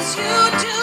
Cause you do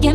Your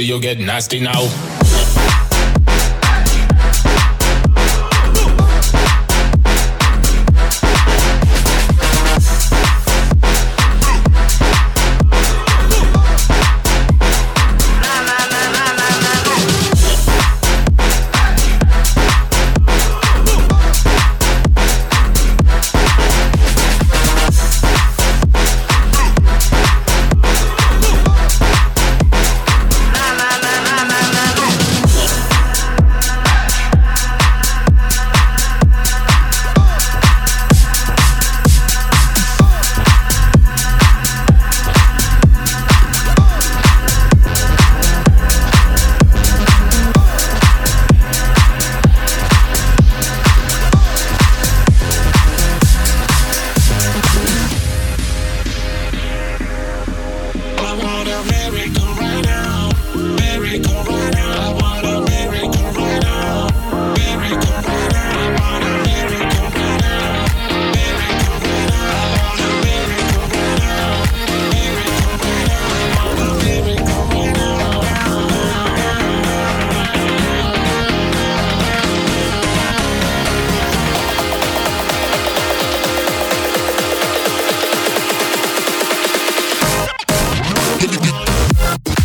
See you get nasty now.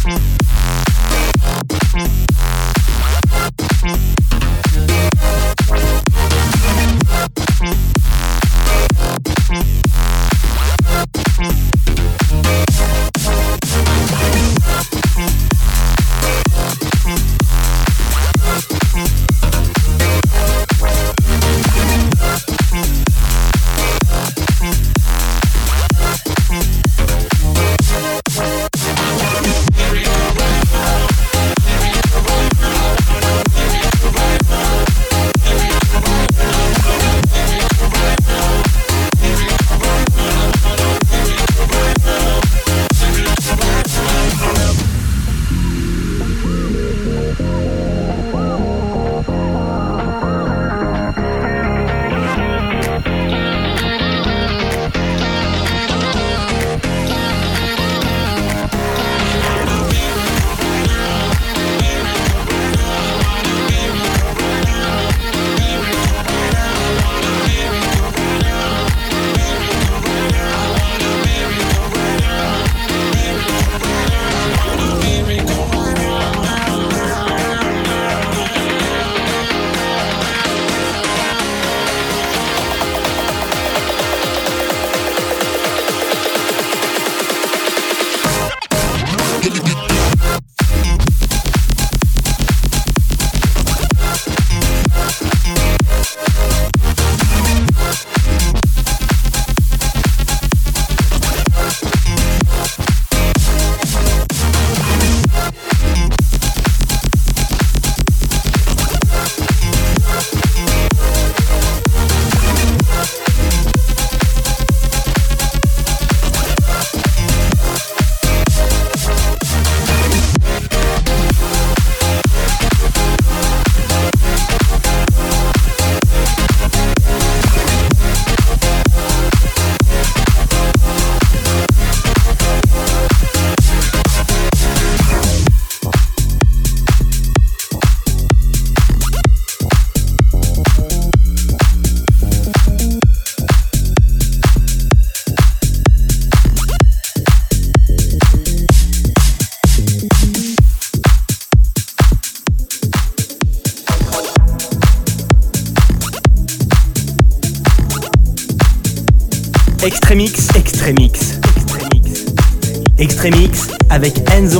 Peace.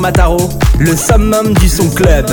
Mataro, le summum du son club.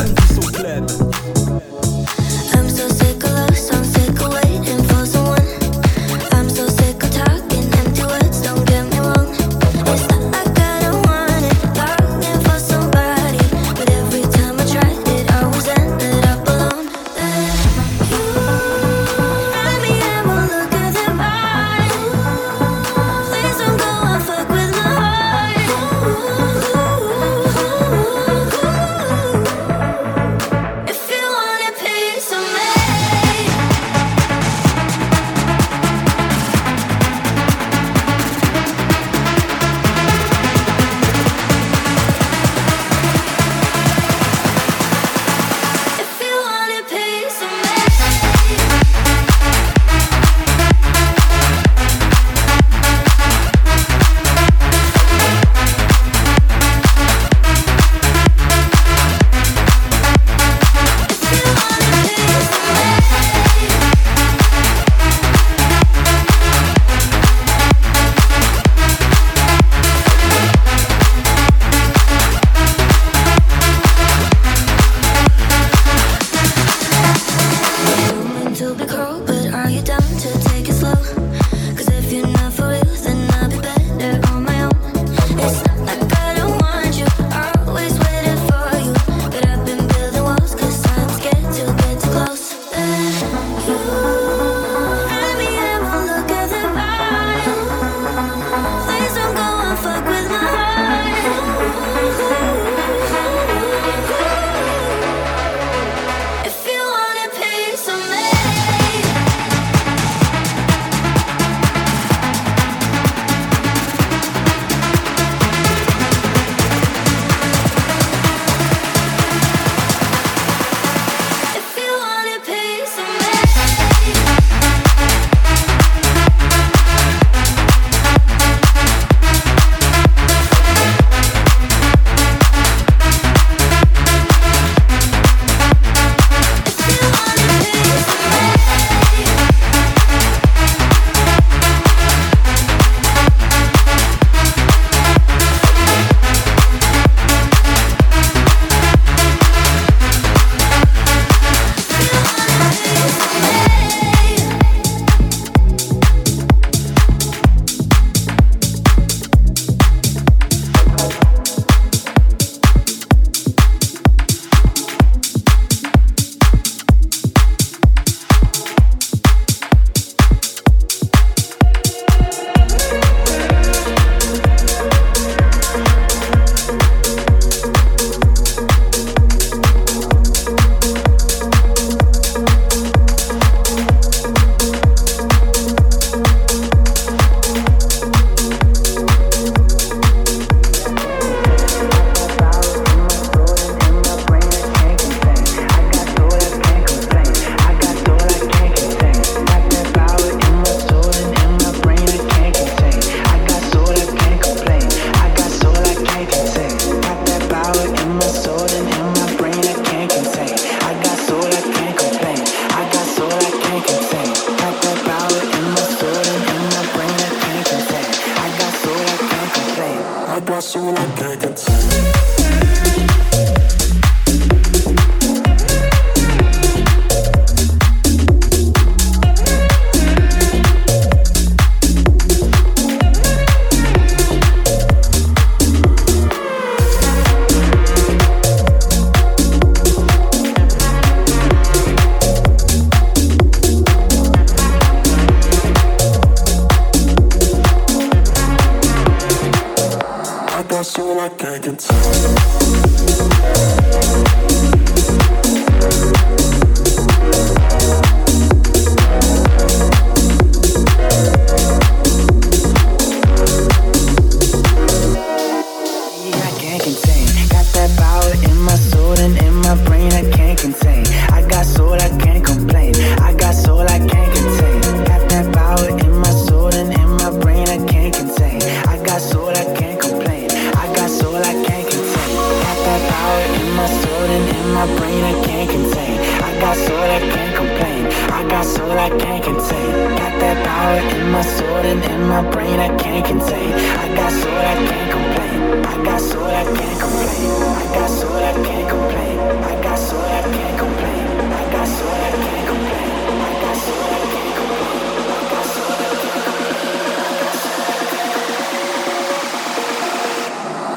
power in my soul and in my brain I can't contain. I got soul I can't complain. I got soul I can't contain. Got that power in my soul and in my brain I can't contain. I got soul I can't complain. I got soul I can't complain. I got soul I can't complain. I got soul I can't complain.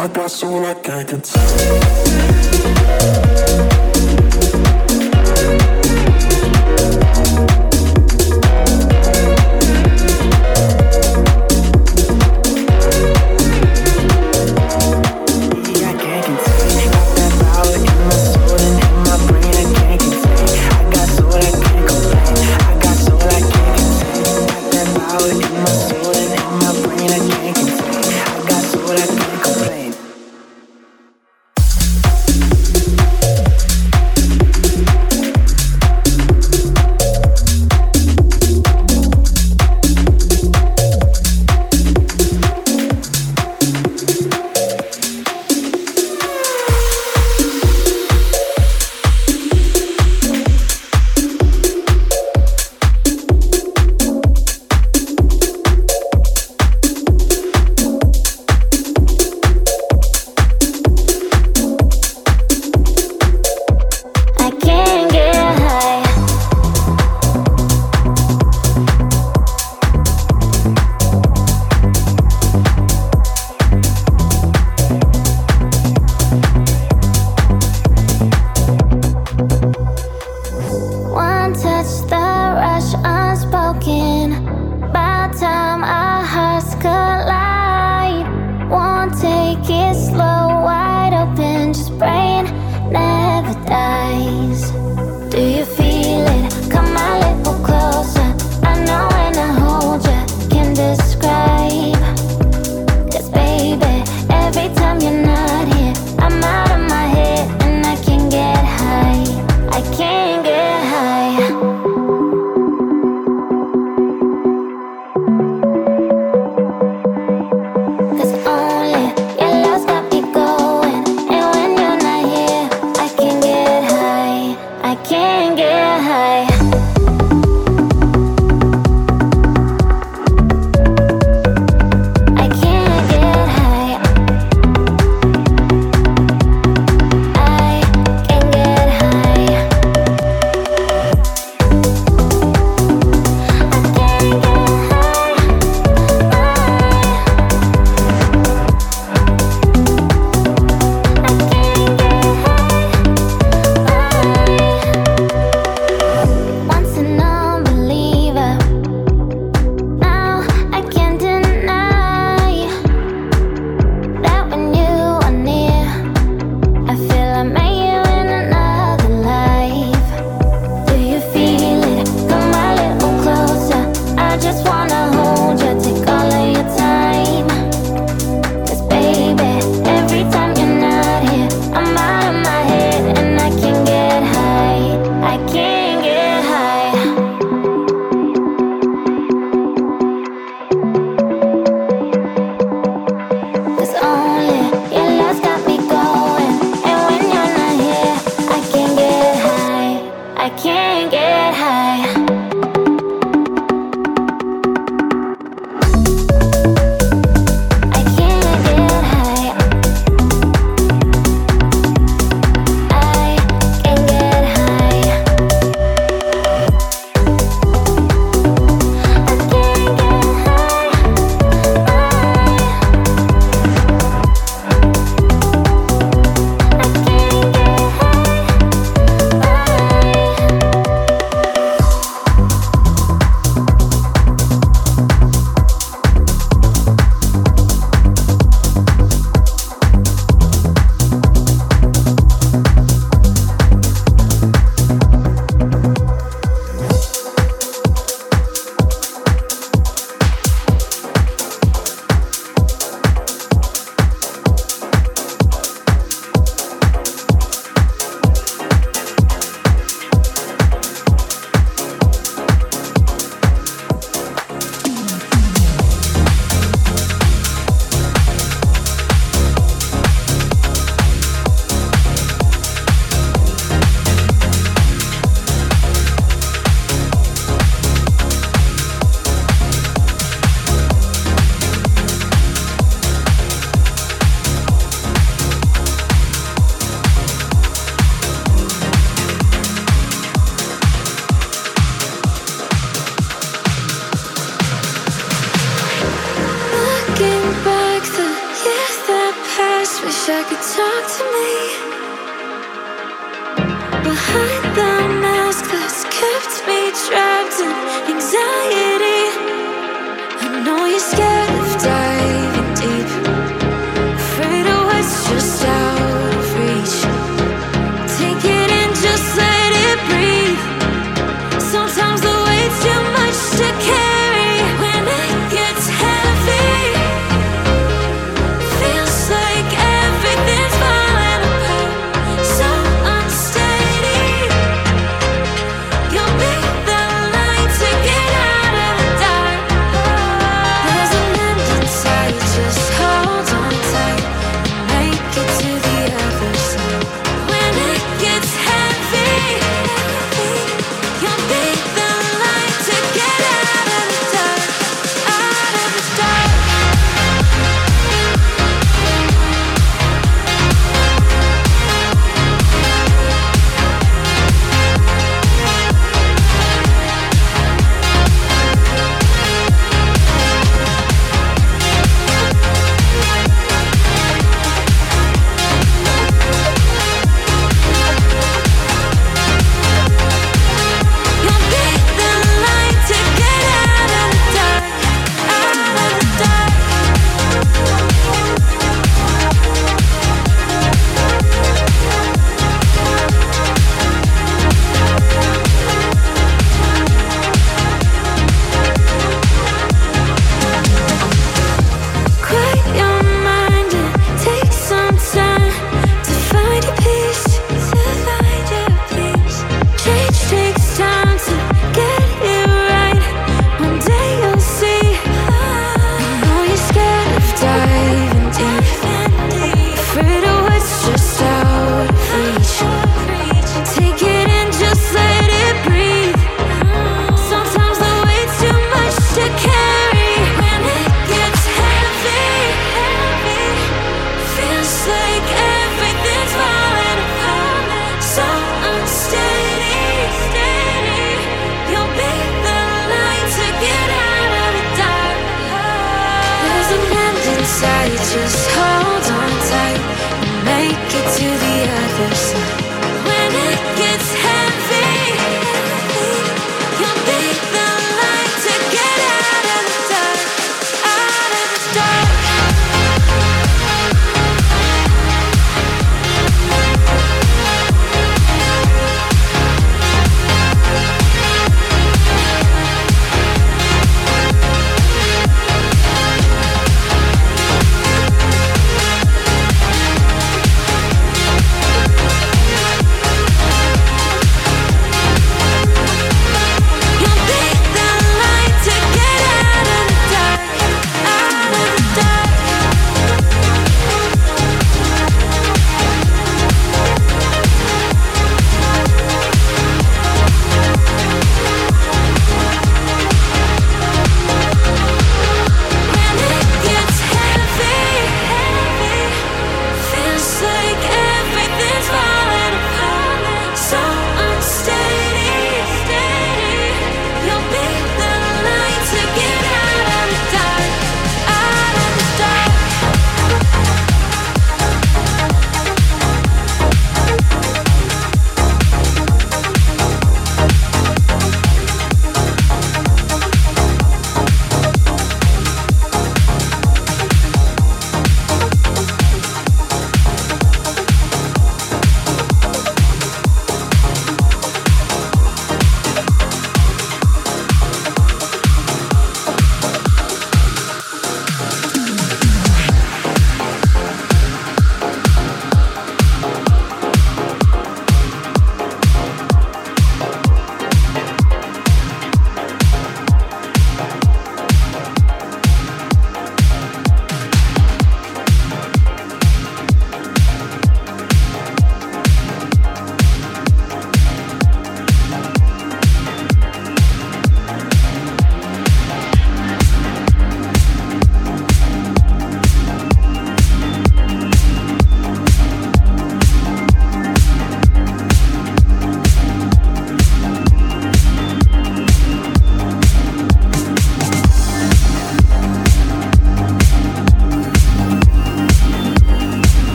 I got so I can tell.